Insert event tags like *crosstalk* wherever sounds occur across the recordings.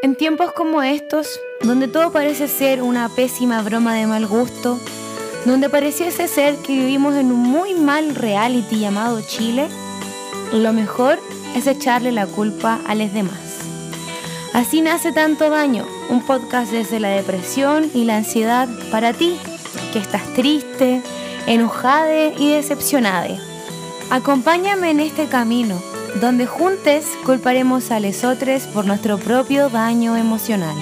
En tiempos como estos, donde todo parece ser una pésima broma de mal gusto, donde pareciese ser que vivimos en un muy mal reality llamado Chile, lo mejor es echarle la culpa a los demás. Así nace tanto daño, un podcast desde la depresión y la ansiedad para ti, que estás triste, enojada y decepcionada. Acompáñame en este camino donde juntos culparemos a lesotres por nuestro propio daño emocional.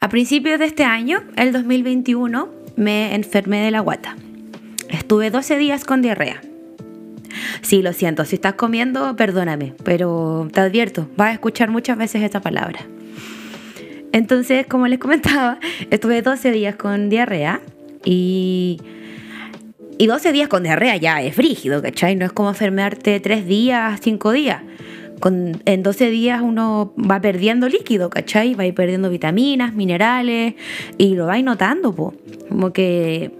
A principios de este año, el 2021, me enfermé de la guata. Estuve 12 días con diarrea. Sí, lo siento, si estás comiendo, perdóname, pero te advierto, vas a escuchar muchas veces esta palabra. Entonces, como les comentaba, *laughs* estuve 12 días con diarrea y... Y 12 días con diarrea ya es frígido, ¿cachai? No es como enfermarte 3 días, 5 días. Con, en 12 días uno va perdiendo líquido, ¿cachai? Va perdiendo vitaminas, minerales y lo va notando, po. Como que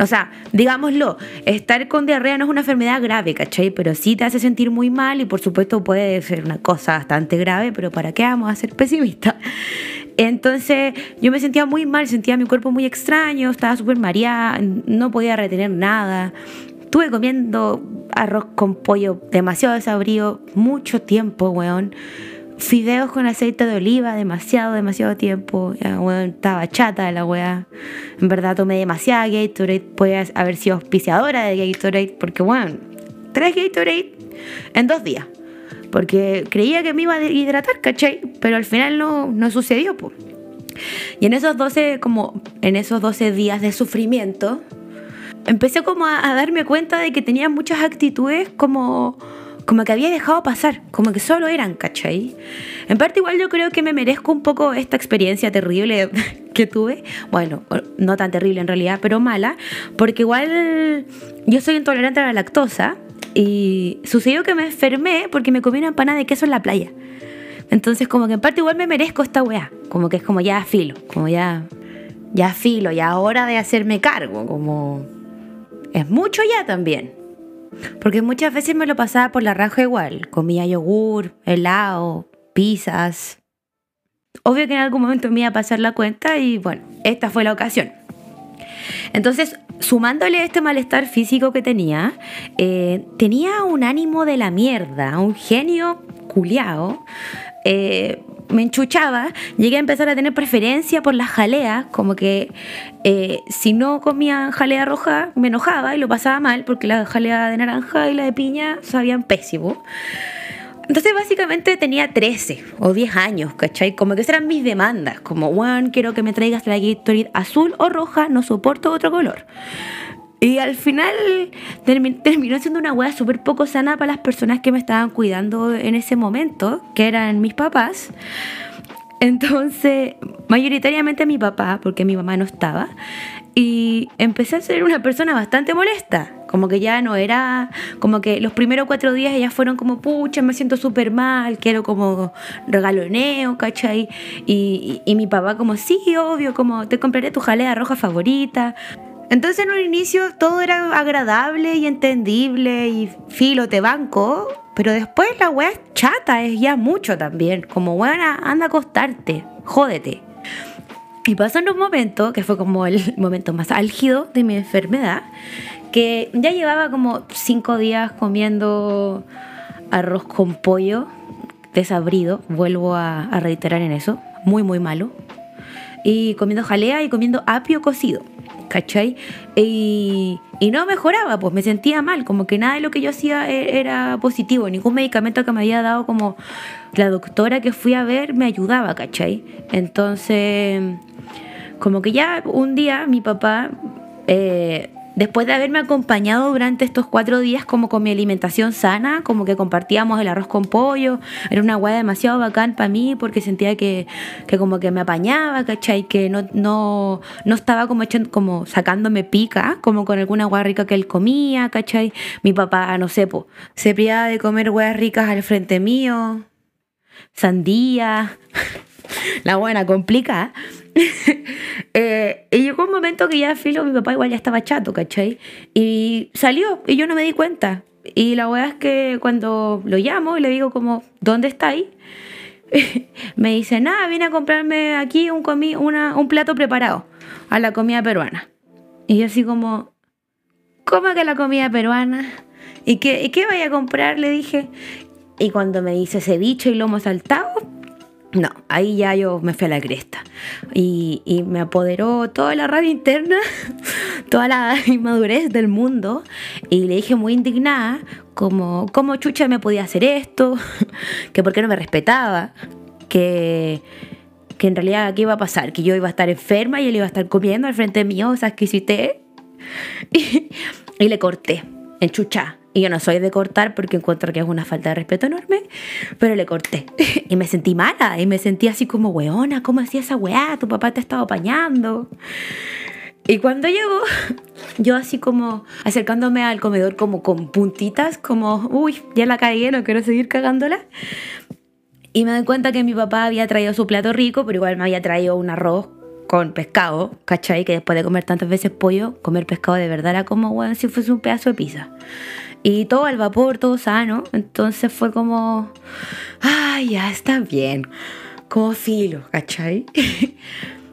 o sea, digámoslo, estar con diarrea no es una enfermedad grave, ¿cachai? Pero sí te hace sentir muy mal y por supuesto puede ser una cosa bastante grave, pero ¿para qué vamos a ser pesimistas? *laughs* Entonces yo me sentía muy mal, sentía mi cuerpo muy extraño, estaba súper mareada, no podía retener nada. Estuve comiendo arroz con pollo demasiado desabrido mucho tiempo, weón fideos con aceite de oliva demasiado, demasiado tiempo. Ya, estaba chata de la weá. En verdad tomé demasiada Gatorade. Puede haber sido auspiciadora de Gatorade. Porque, bueno, tres Gatorade en dos días. Porque creía que me iba a hidratar, ¿cachai? Pero al final no, no sucedió, pues. Y en esos 12, como en esos 12 días de sufrimiento, empecé como a darme cuenta de que tenía muchas actitudes como como que había dejado pasar, como que solo eran, ¿cachai? En parte igual yo creo que me merezco un poco esta experiencia terrible *laughs* que tuve, bueno, no tan terrible en realidad, pero mala, porque igual yo soy intolerante a la lactosa y sucedió que me enfermé porque me comí una empanada de queso en la playa. Entonces como que en parte igual me merezco esta weá, como que es como ya filo, como ya, ya filo, ya hora de hacerme cargo, como es mucho ya también. Porque muchas veces me lo pasaba por la raja igual. Comía yogur, helado, pizzas. Obvio que en algún momento me iba a pasar la cuenta y bueno, esta fue la ocasión. Entonces, sumándole este malestar físico que tenía, eh, tenía un ánimo de la mierda, un genio culiao. Eh, me enchuchaba, llegué a empezar a tener preferencia por las jaleas, como que eh, si no comía jalea roja me enojaba y lo pasaba mal porque la jalea de naranja y la de piña sabían pésimo. Entonces básicamente tenía 13 o 10 años, ¿cachai? Como que esas eran mis demandas, como, Juan, quiero que me traigas la Gatorade azul o roja, no soporto otro color. Y al final terminó siendo una wea súper poco sana para las personas que me estaban cuidando en ese momento, que eran mis papás. Entonces, mayoritariamente mi papá, porque mi mamá no estaba, y empecé a ser una persona bastante molesta. Como que ya no era, como que los primeros cuatro días ellas fueron como, pucha, me siento súper mal, quiero como regaloneo, ¿cachai? Y, y, y, mi papá como, sí, obvio, como te compraré tu jalea roja favorita. Entonces en un inicio todo era agradable y entendible y filo, te banco, pero después la weá es chata, es ya mucho también. Como weá, anda a acostarte, jódete. Y pasó en un momento, que fue como el *laughs* momento más álgido de mi enfermedad, que ya llevaba como cinco días comiendo arroz con pollo desabrido, vuelvo a, a reiterar en eso, muy muy malo, y comiendo jalea y comiendo apio cocido. ¿Cachai? Y, no mejoraba, pues me sentía mal, como que nada de lo que yo hacía e, era positivo, ningún medicamento que me había dado como la doctora que fui a ver me ayudaba, ¿cachai? Entonces, como que ya un día mi papá eh, después de haberme acompañado durante estos cuatro días como con mi alimentación sana, como que compartíamos el arroz con pollo, era una guay demasiado bacán para mí porque sentía que, como que me apañaba, ¿cachai? Que no, no, no estaba como, echando, como sacándome pica, como con alguna guay rica que él comía, ¿cachai? Mi papá, no sé, po, se priaba de comer guayas ricas al frente mío, sandía. *laughs* la buena complicada. *laughs* eh, y llegó un momento que ya filo, mi papá igual ya estaba chato, ¿cachai? Y salió y yo no me di cuenta. Y la verdad es que cuando lo llamo y le digo como, ¿dónde está ahí? *laughs* me dice, nada, vine a comprarme aquí un, comi una, un plato preparado a la comida peruana. Y yo así como, ¿cómo que la comida peruana? ¿Y qué, ¿Y qué vaya a comprar? Le dije. Y cuando me dice ceviche y lomo saltado, no, ahí ya yo me fui a la cresta. Y, me apoderó toda la rabia interna, *laughs* toda la inmadurez del mundo. Y le dije muy indignada, como, ¿cómo chucha me podía hacer esto? *laughs* que por qué no me respetaba. Que, que en realidad qué iba a pasar, que yo iba a estar enferma y él iba a estar comiendo al frente mío, sea, exquisité. *laughs* Y, y le corté, en chucha. Y yo no soy de cortar porque encuentro que es una falta de respeto enorme, pero le corté. *laughs* Y me sentí mala, y me sentí así como, weona, ¿cómo hacía esa weá? Tu papá te estaba apañando. Y cuando llegó, *laughs* yo así como acercándome al comedor como con puntitas, como, uy, ya la cagué, no quiero seguir cagándola. Y me doy cuenta que mi papá había traído su plato rico, pero igual me había traído un arroz con pescado, ¿cachai? Que después de comer tantas veces pollo, comer pescado de verdad era como, bueno, si fuese un pedazo de pizza. Y todo al vapor, todo sano. Entonces fue como, ay, ya está bien. Como filo, ¿cachai? *laughs*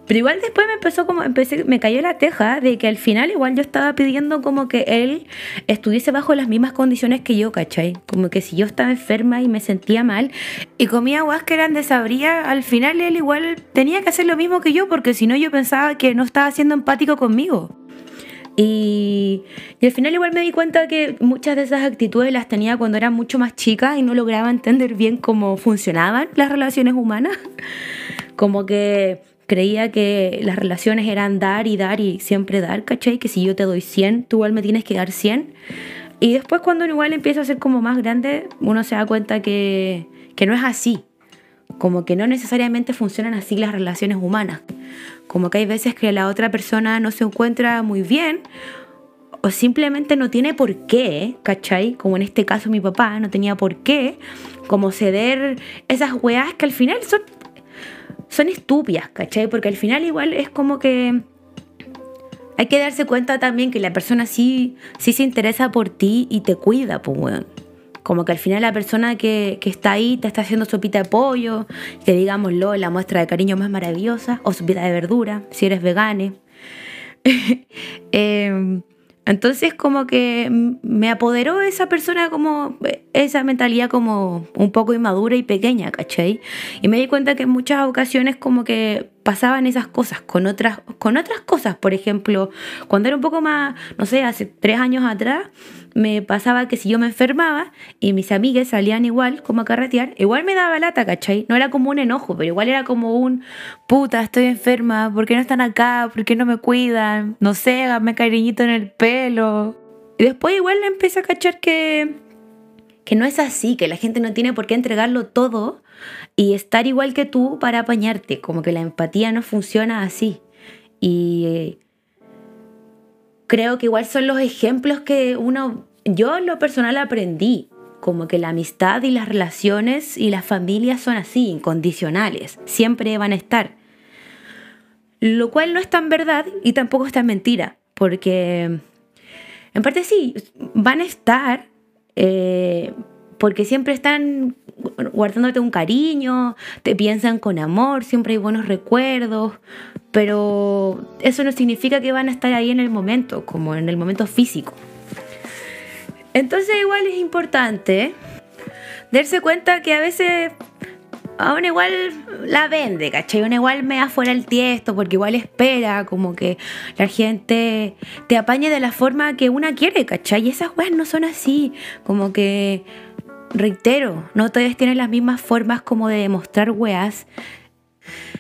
Pero igual después me empezó como, empecé, me cayó la teja de que al final igual yo estaba pidiendo como que él estuviese bajo las mismas condiciones que yo, ¿cachai? Como que si yo estaba enferma y me sentía mal y comía aguas que eran desabría, al final él igual tenía que hacer lo mismo que yo porque si no yo pensaba que no estaba siendo empático conmigo. Y, y, al final igual me di cuenta que muchas de esas actitudes las tenía cuando era mucho más chica y no lograba entender bien cómo funcionaban las relaciones humanas. *laughs* Como que creía que las relaciones eran dar y dar y siempre dar, ¿cachai? Que si yo te doy 100, tú igual me tienes que dar 100. Y después cuando igual empieza a ser como más grande, uno se da cuenta que, que no es así. Como que no necesariamente funcionan así las relaciones humanas. Como que hay veces que la otra persona no se encuentra muy bien o simplemente no tiene por qué, ¿cachai? Como en este caso mi papá no tenía por qué, como ceder esas weas que al final son son estúpidas, ¿cachai? Porque al final igual es como que hay que darse cuenta también que la persona sí, sí se interesa por ti y te cuida, pues, weón. Como que al final la persona que, que, está ahí te está haciendo sopita de pollo, que digámoslo, la muestra de cariño más maravillosa, o sopita de verdura, si eres vegane. *laughs* eh, entonces como que me apoderó esa persona como, esa mentalidad como un poco inmadura y pequeña, ¿cachai? Y me di cuenta que en muchas ocasiones como que pasaban esas cosas con otras, con otras cosas. Por ejemplo, cuando era un poco más, no sé, hace tres años atrás, me pasaba que si yo me enfermaba y mis amigas salían igual como a carretear, igual me daba lata, ¿cachai? No era como un enojo, pero igual era como un, puta, estoy enferma, ¿por qué no están acá? ¿Por qué no me cuidan? No sé, háganme cariñito en el pelo. Y después igual empecé a cachar que que no es así, que la gente no tiene por qué entregarlo todo y estar igual que tú para apañarte, como que la empatía no funciona así. Y eh, creo que igual son los ejemplos que uno, yo en lo personal aprendí, como que la amistad y las relaciones y las familias son así, incondicionales, siempre van a estar. Lo cual no es tan verdad y tampoco es tan mentira, porque en parte sí, van a estar, eh, porque siempre están guardándote un cariño, te piensan con amor, siempre hay buenos recuerdos, pero eso no significa que van a estar ahí en el momento, como en el momento físico. Entonces igual es importante darse cuenta que a veces a igual la vende, ¿cachai? Uno igual me da fuera el tiesto porque igual espera como que la gente te apañe de la forma que una quiere, ¿cachai? Y esas weas no son así, como que, reitero, no todos tienen las mismas formas como de demostrar weas.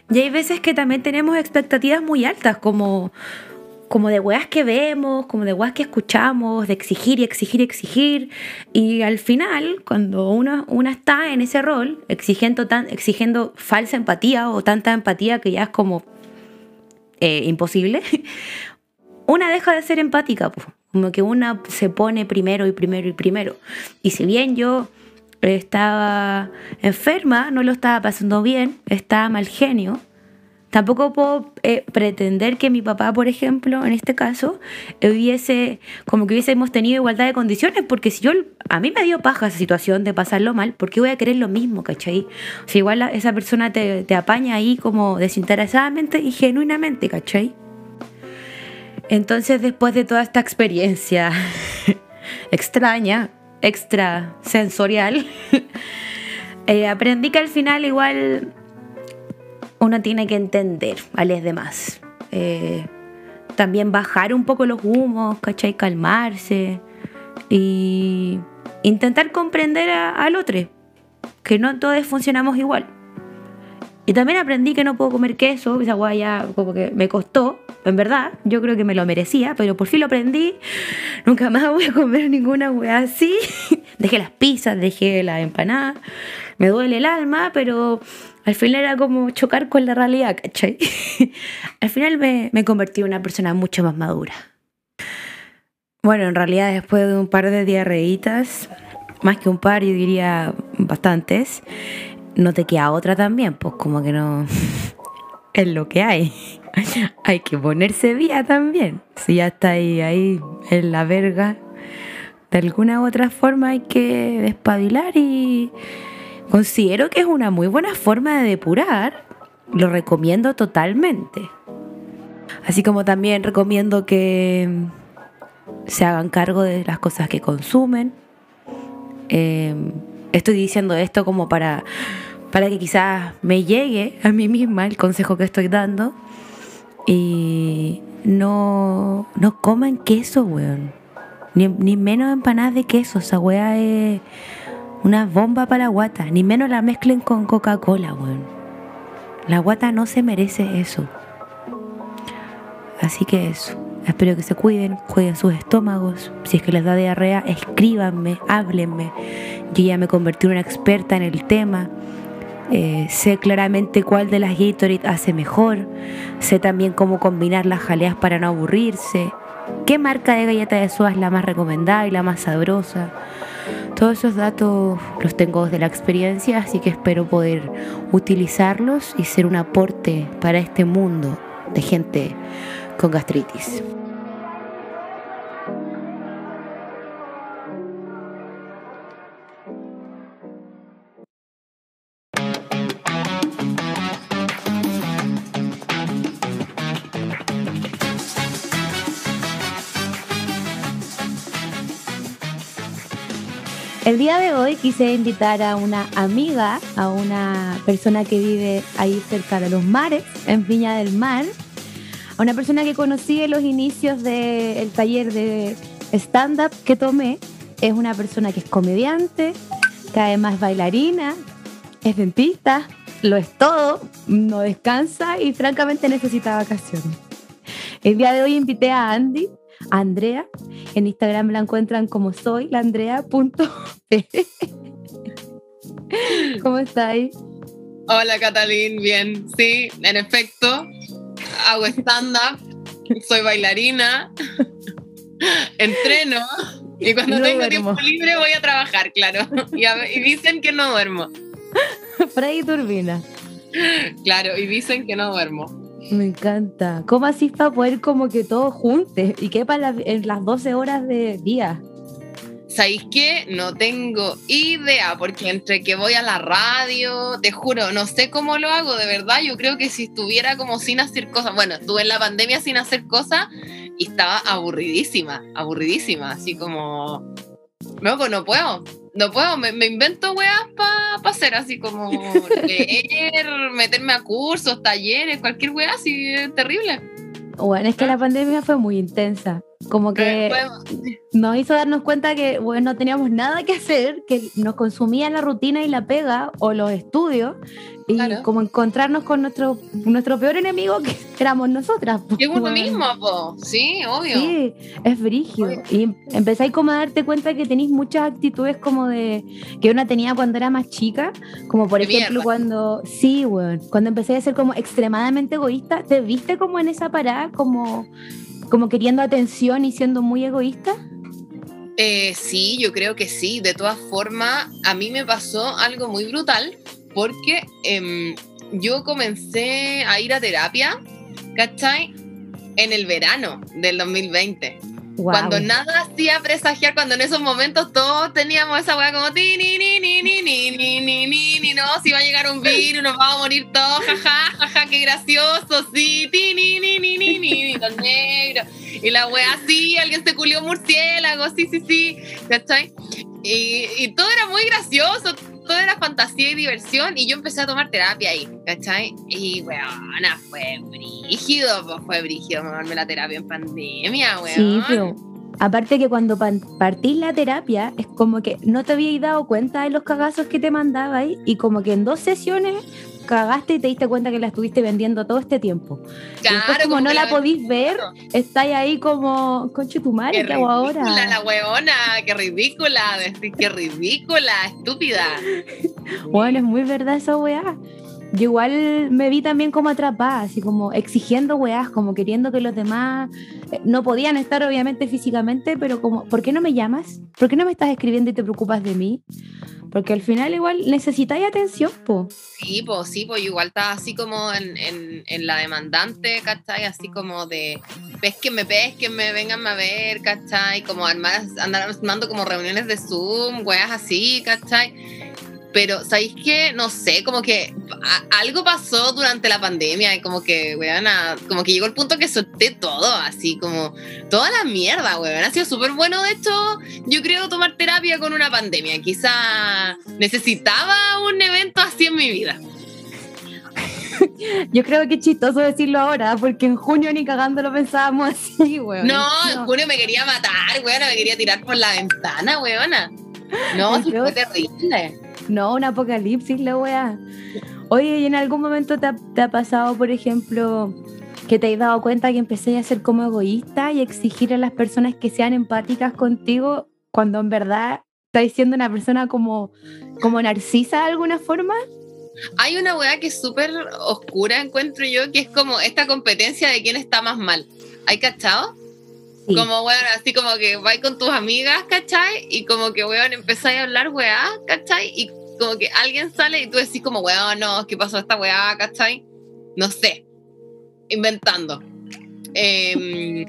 Y hay veces que también tenemos expectativas muy altas, como como de weas que vemos, como de weas que escuchamos, de exigir y exigir y exigir. Y al final, cuando una, una está en ese rol, exigiendo, tan, exigiendo falsa empatía o tanta empatía que ya es como eh, imposible, *laughs* una deja de ser empática, como que una se pone primero y primero y primero. Y si bien yo estaba enferma, no lo estaba pasando bien, estaba mal genio. Tampoco puedo eh, pretender que mi papá, por ejemplo, en este caso, hubiese, como que hubiésemos tenido igualdad de condiciones, porque si yo, a mí me dio paja esa situación de pasarlo mal, ¿por qué voy a querer lo mismo, cachai? O sea, igual esa persona te, te apaña ahí como desinteresadamente y genuinamente, cachai? Entonces, después de toda esta experiencia *laughs* extraña, extra sensorial, *laughs* eh, aprendí que al final igual uno tiene que entender a los demás. Eh, también bajar un poco los humos, ¿cachai? Calmarse y intentar comprender al otro, que no todos funcionamos igual. Y también aprendí que no puedo comer queso, esa guaya como que me costó, en verdad, yo creo que me lo merecía, pero por fin lo aprendí. Nunca más voy a comer ninguna hueá así. *laughs* dejé las pizzas, dejé la empanada. Me duele el alma, pero al final era como chocar con la realidad, ¿cachai? *laughs* al final me, me convertí en una persona mucho más madura. Bueno, en realidad después de un par de diarreitas, más que un par, yo diría bastantes, no te queda otra también, pues como que no *laughs* es lo que hay. *laughs* hay que ponerse vía también. Si ya está ahí, ahí en la verga, de alguna u otra forma hay que despabilar y considero que es una muy buena forma de depurar. Lo recomiendo totalmente. Así como también recomiendo que se hagan cargo de las cosas que consumen. Eh, estoy diciendo esto como para para que quizás me llegue a mí misma el consejo que estoy dando. Y no, no coman queso, weón. Ni, ni menos empanadas de queso. Esa weá es una bomba para la guata. Ni menos la mezclen con Coca-Cola, weón. La guata no se merece eso. Así que eso. Espero que se cuiden, cuiden sus estómagos. Si es que les da diarrea, escríbanme, háblenme. Yo ya me convertí en una experta en el tema. Eh, sé claramente cuál de las Gatorade hace mejor. Sé también cómo combinar las jaleas para no aburrirse. ¿Qué marca de galleta de soda es la más recomendada y la más sabrosa? Todos esos datos los tengo desde la experiencia, así que espero poder utilizarlos y ser un aporte para este mundo de gente con gastritis. El día de hoy quise invitar a una amiga, a una persona que vive ahí cerca de los mares, en Viña del Mar, a una persona que conocí en los inicios del taller de stand-up que tomé. Es una persona que es comediante, que además bailarina, es dentista, lo es todo, no descansa y francamente necesita vacaciones. El día de hoy invité a Andy, Andrea. En Instagram la encuentran como soy, la. ¿Cómo estáis? Hola Catalín, bien. Sí, en efecto, hago stand-up, soy bailarina, entreno y cuando tengo tiempo libre voy a trabajar, claro. Y, dicen que no duermo. Freddy Turbina. Claro, y dicen que no duermo. Me encanta. ¿Cómo así para poder como que todo junte y quepa en las 12 horas de día? ¿Sabéis qué? No tengo idea, porque entre que voy a la radio, te juro, no sé cómo lo hago, de verdad. Yo creo que si estuviera como sin hacer cosas, bueno, estuve en la pandemia sin hacer cosas y estaba aburridísima, aburridísima, así como, no, no puedo no puedo, me, invento weas para hacer así como *laughs* leer, meterme a cursos, talleres, cualquier wea así, terrible. Bueno, es que la pandemia fue muy intensa. Como que nos hizo darnos cuenta que bueno, no teníamos nada que hacer, que nos consumía la rutina y la pega o los estudios y como encontrarnos con nuestro, nuestro peor enemigo que *laughs* éramos nosotras. Es uno mismo, po. sí, obvio. Sí, es brígido. Y empezáis como a darte cuenta que tenéis muchas actitudes como de que una tenía cuando era más chica, como por ejemplo cuando, sí, bueno, cuando empecé a ser como extremadamente egoísta, ¿te viste como en esa parada, como, como queriendo atención y siendo muy egoísta? Eh, sí, yo creo que sí. De todas formas, a mí me pasó algo muy brutal porque em, yo comencé a ir a terapia, ¿cachai? En el verano del 2020. Cuando nada hacía presagiar, cuando en esos momentos todos teníamos esa weá como ti, ni, ni, ni, ni, ni, ni, ni, ni, ni, no, si va a llegar un virus, nos vamos a morir todos, jaja, jaja, qué gracioso, sí, ti, ni, ni, ni, ni, ni, ni, los negros. Y la weá así, alguien se culió murciélago, sí, sí, sí, ¿cachai? Y, y todo era muy gracioso, todo era fantasía y diversión y yo empecé a tomar terapia ahí, ¿cachai? Y, weona, fue brígido, pues fue brígido tomarme la terapia en pandemia, weón. Sí, pero aparte que cuando partís la terapia es como que no te habías dado cuenta de los cagazos que te mandaba ahí y como que en dos sesiones cagaste y te diste cuenta que la estuviste vendiendo todo este tiempo. Claro, como, no la, podís ver, estáis ahí como, conche tu madre, ¿qué, hago ahora? La hueona, qué ridícula, decir qué ridícula, estúpida. *laughs* bueno, es muy verdad esa weá. Yo igual me vi también como atrapada, así como exigiendo weás, como queriendo que los demás eh, no podían estar obviamente físicamente, pero como, ¿por qué no me llamas? ¿Por qué no me estás escribiendo y te preocupas de mí? Porque al final igual necesitáis atención, po. Sí, pues sí, pues igual está así como en, en, en, la demandante, ¿cachai? Así como de pesquenme, pesquenme, venganme a ver, ¿cachai? Como armar, andar armando como reuniones de Zoom, weas así, ¿cachai? Pero, ¿sabéis qué? No sé, como que algo pasó durante la pandemia y como que, weón, como que llegó el punto que solté todo, así como toda la mierda, weón. Ha sido súper bueno, de hecho, yo creo tomar terapia con una pandemia. Quizá necesitaba un evento así en mi vida. *laughs* Yo creo que es chistoso decirlo ahora, porque en junio ni cagando lo pensábamos así, weón. No, en junio me quería matar, weón, me quería tirar por la ventana, weona. No, *laughs* fue terrible. No, un apocalipsis, la weá. Oye, ¿y en algún momento te ha, pasado, por ejemplo, que te has dado cuenta que empecé a ser como egoísta y exigir a las personas que sean empáticas contigo cuando en verdad estás siendo una persona como, como narcisa de alguna forma? Hay una weá que es súper oscura, encuentro yo, que es como esta competencia de quién está más mal. ¿Hay cachado? Como, weón, así como que vais con tus amigas, ¿cachai? Y como que, weón, empezáis a hablar, weá, ¿cachai? Y como que alguien sale y tú decís como, weón, no, ¿qué pasó esta weá, ¿cachai? No sé, inventando. Em,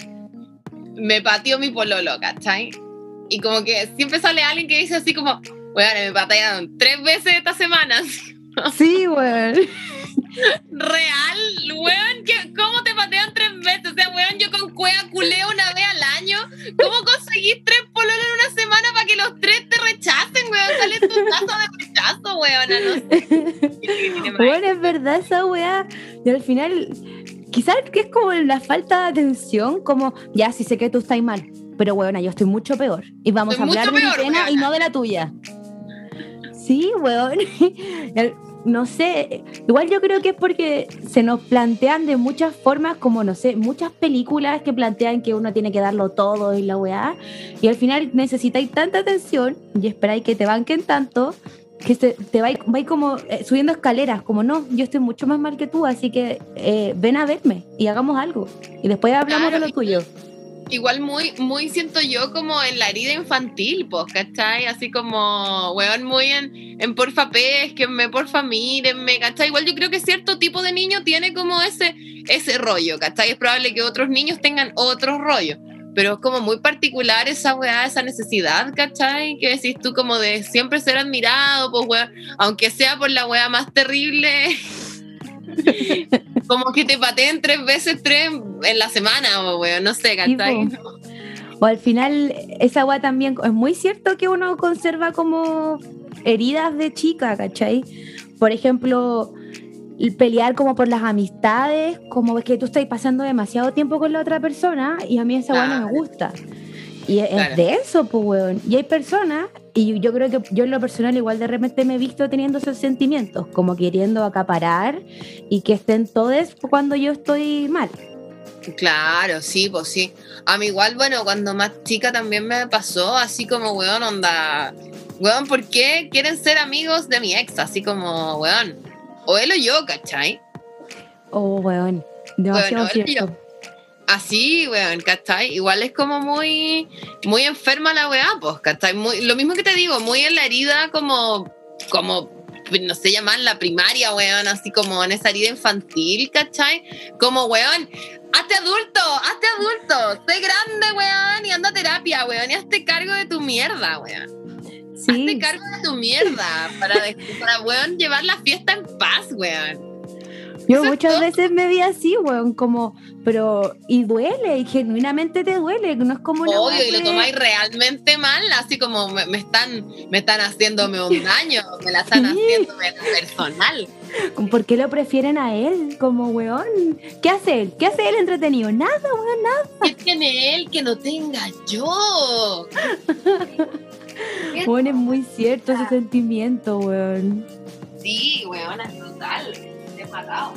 me pateó mi pololo, ¿cachai? Y como que siempre sale alguien que dice así como, weón, me patearon tres veces esta semana. *laughs* Sí, weón. Real, weón, ¿cómo te patean tres veces? Weón, yo con cueva culeo una vez al año. ¿Cómo conseguís tres pololos en una semana para que los tres te rechacen, weón? Sale tu tazo de rechazo, weón. No sé. *laughs* bueno, es verdad esa weá. Y al final, quizás que es como la falta de atención, como, ya, sí sé que tú estás mal, pero weón, yo estoy mucho peor. Y vamos a hablar de mi pena y no de la tuya. Sí, weón. *laughs* no sé, igual yo creo que es porque se nos plantean de muchas formas, como no sé, muchas películas que plantean que uno tiene que darlo todo y la weá, y al final necesitáis tanta atención y esperáis que te banquen tanto que te vais, como eh, subiendo escaleras, como no, yo estoy mucho más mal que tú, así que eh, ven a verme y hagamos algo. Y después hablamos de lo tuyo igual muy, muy siento yo como en la herida infantil, pues, ¿cachai? Así como, weón, muy en, en porfa pesquenme, porfa mírenme, ¿cachai? Igual yo creo que cierto tipo de niño tiene como ese, ese rollo, ¿cachai? Es probable que otros niños tengan otro rollo, pero es como muy particular esa weá, esa necesidad, ¿cachai? Que decís tú como de siempre ser admirado, pues, weón, aunque sea por la weá más terrible. *laughs* como que te pateen tres veces tres en la semana, o no sé, ¿cachai? o al final, esa agua también es muy cierto que uno conserva como heridas de chica, ¿cachai? Por ejemplo, pelear como por las amistades, como es que tú estás pasando demasiado tiempo con la otra persona y a mí esa agua no me gusta. Y es, de eso, pues, weón. Y hay personas, y yo creo que yo en lo personal igual de repente me he visto teniendo esos sentimientos, como queriendo acaparar y que estén todos cuando yo estoy mal. Claro, sí, pues sí. A mí igual, bueno, cuando más chica también me pasó, así como, weón, onda, weón, ¿por qué quieren ser amigos de mi ex? Así como, weón, o él o yo, ¿cachai? Oh, weón, demasiado cierto así, weón, ¿cachai? Igual es como muy, muy enferma la weá, pues, ¿cachai? Muy, lo mismo que te digo, muy en la herida como, como, no sé, llamar la primaria, weón, así como en esa herida infantil, ¿cachai? Como, weón, hazte adulto, hazte adulto, sé grande, weón, y anda a terapia, weón, y hazte cargo de tu mierda, weón. Sí. Hazte cargo de tu mierda para, para, weón, llevar la fiesta en paz, weón. Yo muchas veces me vi así, weón, como, pero, y duele, y genuinamente te duele, no es como una Obvio, y lo tomáis realmente mal, así como me, están, me están haciéndome un *laughs* daño, me la están haciendo personal. ¿Por qué lo prefieren a él como weón? ¿Qué hace él? ¿Qué hace él entretenido? Nada, weón, nada. ¿Qué tiene él que no tenga yo? *laughs* Es muy cierto ese sentimiento, weón. Sí, weón, es brutal matado.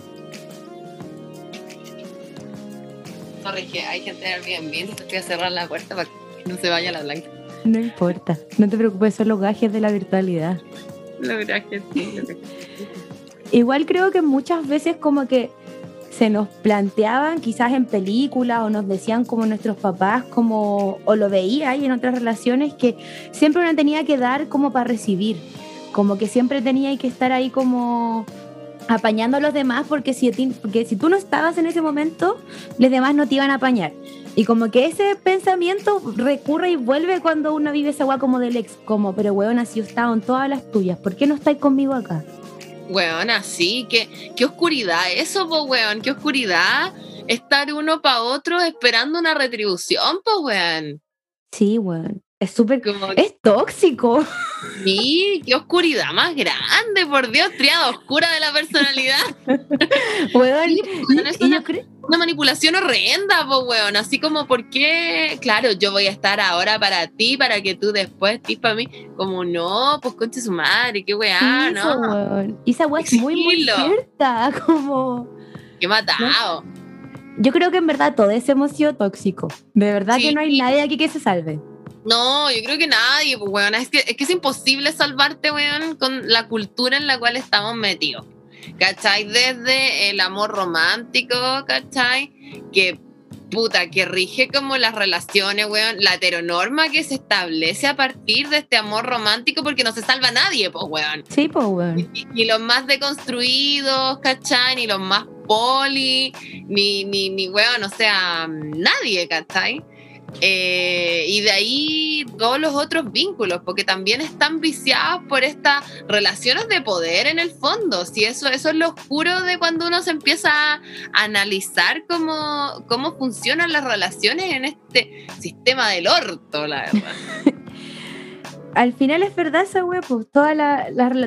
Sorry, que hay gente Airbnb, entonces voy a cerrar la puerta para que no se vaya la blanca. No importa, no te preocupes, son los gajes de la virtualidad. Los gajes, sí. Igual creo que muchas veces como que se nos planteaban quizás en películas o nos decían como nuestros papás como o lo veía ahí en otras relaciones que siempre uno tenía que dar como para recibir como que siempre tenía que estar ahí como apañando a los demás porque si, porque si tú no estabas en ese momento, los demás no te iban a apañar. Y como que ese pensamiento recurre y vuelve cuando uno vive esa agua como del ex, como, pero weón, así estado en todas las tuyas, ¿por qué no estáis conmigo acá? Weón, así, qué, qué oscuridad eso, po, weón, qué oscuridad estar uno para otro esperando una retribución, po, weón. Sí, weón. Es súper... Es tóxico. Sí, qué oscuridad más grande, por Dios, triada oscura de la personalidad. *laughs* Weón, es una, una, manipulación horrenda, pues, weón. Así como, ¿por qué? Claro, yo voy a estar ahora para ti, para que tú después estés para mí. Como, no, pues conche su madre, qué weá, ¿no? Weón. Y esa weá es muy, muy cierta, *laughs* como... Qué matado. Yo creo que en verdad todo es emoción tóxico. De verdad que no hay nadie aquí que se salve. No, yo creo que nadie, pues, weón. Es que, es que es imposible salvarte, weón, con la cultura en la cual estamos metidos. ¿Cachai? Desde el amor romántico, ¿cachai? Que puta, que rige como las relaciones, weón, la heteronorma que se establece a partir de este amor romántico porque no se salva nadie, pues, weón. Sí, pues, weón. Ni, los más deconstruidos, ¿cachai? Ni los más poli, ni, ni, ni weón, o sea, nadie, ¿cachai? Eh, y de ahí todos los otros vínculos, porque también están viciados por estas relaciones de poder en el fondo. Si eso, eso es lo oscuro de cuando uno se empieza a analizar cómo, cómo funcionan las relaciones en este sistema del orto, la verdad. *laughs* Al final es verdad esa wea, pues todas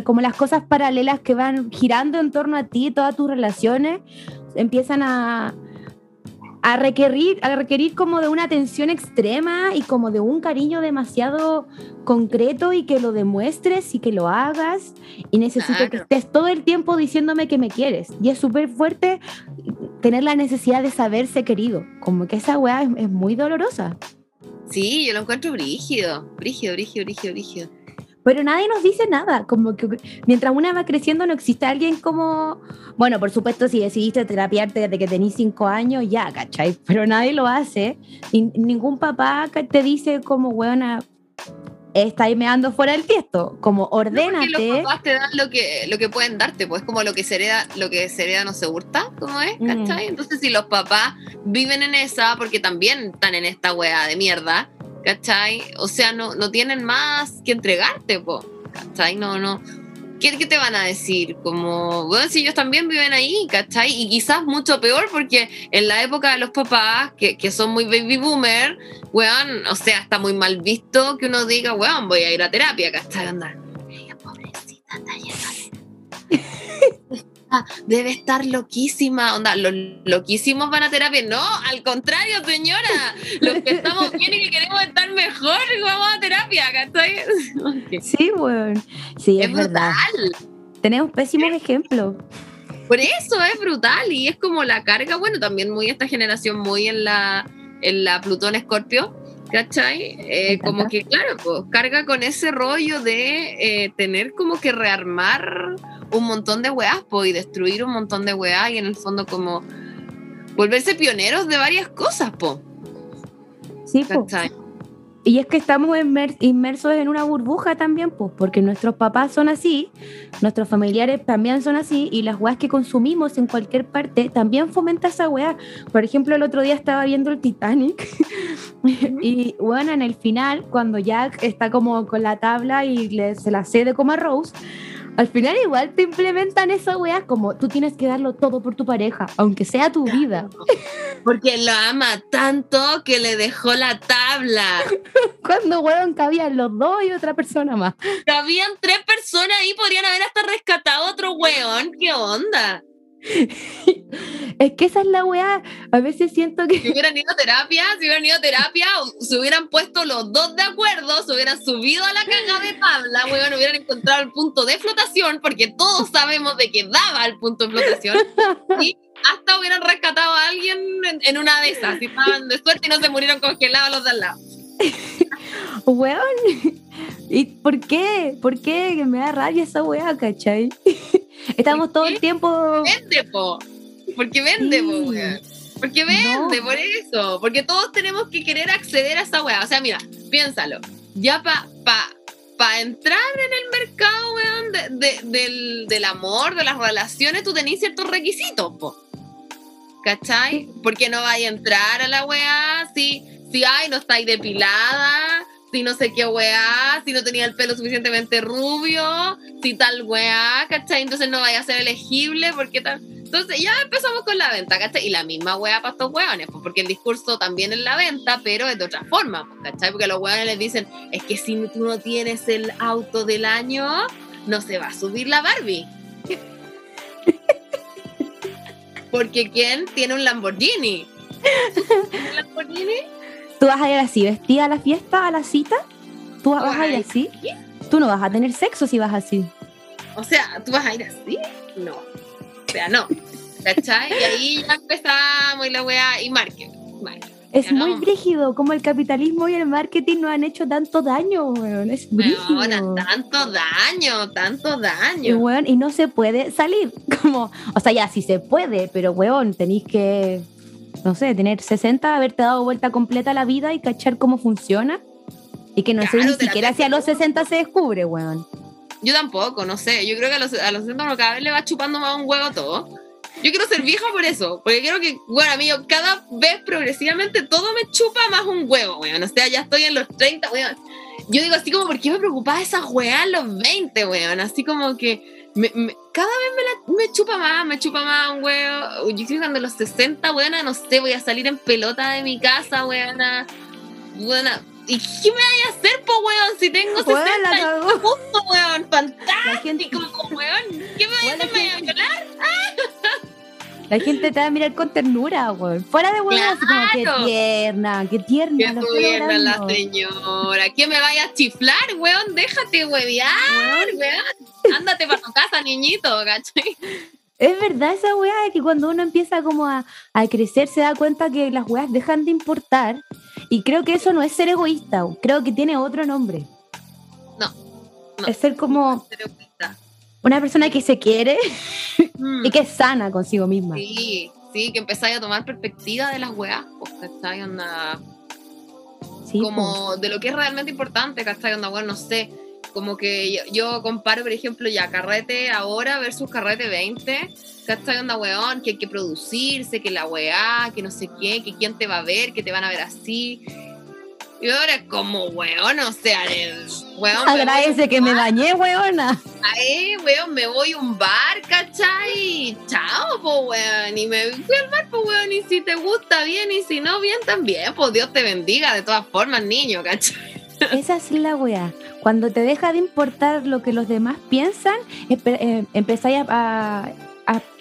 como las cosas paralelas que van girando en torno a ti, todas tus relaciones, empiezan a, a requerir, a requerir como de una atención extrema y como de un cariño demasiado concreto y que lo demuestres y que lo hagas. Y necesito que estés todo el tiempo diciéndome que me quieres. Y es súper fuerte tener la necesidad de saberse querido. Como que esa weá es, muy dolorosa. Sí, yo lo encuentro brígido, brígido, brígido, brígido, brígido pero nadie nos dice nada, como que mientras una va creciendo no existe alguien como, bueno, por supuesto si decidiste terapiarte desde que tenés cinco años, ya, ¿cachai? *laughs* Pero nadie lo hace, y ningún papá te dice como, buena, está ahí meando fuera del tiesto, como ordénate. No, los papás te dan lo que, lo que pueden darte, pues como lo que se hereda, lo que se hereda no se gusta, como es, mm. ¿cachai? Entonces si los papás viven en esa, porque también están en esta wea de mierda, ¿cachai? O sea, no, no tienen más que entregarte, po, ¿cachai? No, no. ¿Qué, ¿Qué, te van a decir? Como, bueno, si ellos también viven ahí, ¿cachai? Y quizás mucho peor porque en la época de los papás, que, que son muy baby boomer, weón, o sea, está muy mal visto que uno diga, weón, voy a ir a terapia, ¿cachai? Andar, debe estar loquísima. Onda, los loquísimos van a terapia. No, al contrario, señora. Los que estamos bien y que queremos estar mejor, vamos a terapia, ¿cachai? Sí, bueno. Sí, es, verdad. Tenemos pésimos ejemplos. Por eso es brutal y es como la carga, bueno, también muy esta generación, muy en la, en la Plutón Escorpio, ¿cachai? Eh, como que, claro, pues carga con ese rollo de eh, tener como que rearmar un montón de weas, pues, y destruir un montón de weas, y en el fondo como volverse pioneros de varias cosas, po. Sí, po. ¿Cachai? Y es que estamos inmer- inmersos en una burbuja también, pues, porque nuestros papás son así, nuestros familiares también son así, y las weas que consumimos en cualquier parte también fomenta esa wea. Por ejemplo, el otro día estaba viendo el Titanic, *laughs* y bueno, en el final, cuando Jack está como con la tabla y le, se la cede como a Rose, al final igual te implementan esa wea como tú tienes que darlo todo por tu pareja, aunque sea tu vida. *laughs* Porque lo ama tanto que le dejó la tabla. *laughs* Cuando weón cabían los dos y otra persona más. Habían tres personas ahí, podrían haber hasta rescatado a otro weón. ¿Qué onda? *laughs* Es que esa es la weá. A veces siento Si que. hubieran ido a terapia, si hubieran ido a terapia, se hubieran puesto los dos de acuerdo, se hubieran subido a la caga de tabla, weón, hubieran encontrado el punto de flotación, porque todos sabemos de que daba el punto de flotación, y hasta hubieran rescatado a alguien en, en una de esas, si estaban de suerte y no se murieron congelados los de al lado. *laughs* Weón. ¿Y por qué? ¿Por qué? Que me da rabia esa weá, ¿cachai? Estamos ¿Por todo el tiempo. Vende, po. Porque vende, po, Sí. weón. Porque vende, No. por eso. Porque todos tenemos que querer acceder a esa weá. O sea, mira, piénsalo. Ya para pa, pa entrar en el mercado, weón, de- de- del, del amor, de las relaciones, tú tenés ciertos requisitos, po. ¿Cachai? Porque no vais a entrar a la weá si, si ay, no estáis depilada, si no sé qué weá, si no tenía el pelo suficientemente rubio, si tal weá, ¿cachai? Entonces no vaya a ser elegible porque tal. Entonces ya empezamos con la venta, ¿cachai? Y la misma weá para estos weones, pues porque el discurso también es la venta, pero es de otra forma, pues, ¿cachai? Porque los weones les dicen, es que si tú no tienes el auto del año, no se va a subir la Barbie. *laughs* Porque ¿quién tiene un Lamborghini? ¿Un Lamborghini? ¿Tú vas a ir así, vestida a la fiesta, a la cita? ¿Tú vas a ir así? Tú no vas a tener sexo si vas así. O sea, ¿tú vas a ir así? No. O sea, no. ¿Cachai? Y ahí ya empezamos y la weá, y marketing. marketing. Es Ya muy no. brígido como el capitalismo y el marketing nos han hecho tanto daño, weón. Es brígido. Weona, tanto daño, tanto Y, daño. weón, y no se puede salir. *laughs* Como, o sea, ya sí se puede, pero weón, tenéis que, no sé, tener 60, haberte dado vuelta completa a la vida y cachar cómo funciona. Y que no sé ni siquiera si a los 60 se descubre, weón. Yo tampoco, no sé. Yo creo que a los, a los 60 uno cada vez le va chupando más un huevo todo. Yo quiero ser vieja por eso. Porque quiero que, bueno, a mí yo cada vez progresivamente todo me chupa más un huevo, weón. O sea, ya estoy en los 30, weón. Yo digo así como, ¿por qué me preocupaba esa weá en los 20, weón? Así como que me- me- cada vez me, la, me chupa más, me chupa más un huevo. Yo estoy cuando a los 60, weón, no sé, voy a salir en pelota de mi casa, weón. Weón, ¿y qué me voy a hacer, po, weón? Si tengo 60 Weón, la años cagó. justo, weón. Fantástico, gente, weón. ¿Qué me voy a hacer? ¿Me voy a violar? La gente te va a mirar con ternura, weón. Fuera de así como, qué Claro. tierna, qué tierna. Tú estoy la logrando". señora. ¿Qué me vaya a chiflar, weón? Déjate huevear, weón. Ándate para tu casa, niñito, ¿cachai? Es verdad esa weá de que cuando uno empieza como a, a crecer se da cuenta que las weas dejan de importar. Y creo que eso no es ser egoísta, creo que tiene otro nombre. No, no. Es ser como Ser. Una persona que se quiere Mm. y que es sana consigo misma. Sí, sí, que empezáis a tomar perspectiva de las weas, pues, ¿cachai? Onda, Sí, como de lo que es realmente importante, ¿cachai? Onda, bueno, no sé, como que yo, yo comparo, por ejemplo, ya carrete ahora versus carrete 20, ¿cachai? Onda, weón, que hay que producirse, que la weá, que no sé qué, que quién te va a ver, que te van a ver así. Y ahora es como, weón, o sea, el, weón, me Agradece que me bañé, weona. Ahí, weón, me voy a un bar, ¿cachai? Chao, po, weón. Y me fui al bar, po, weón. Y si te gusta bien y si no bien también, pues Dios te bendiga de todas formas, niño, ¿cachai? *laughs* Esa es la weá. Cuando te deja de importar lo que los demás piensan, eh, empezáis a-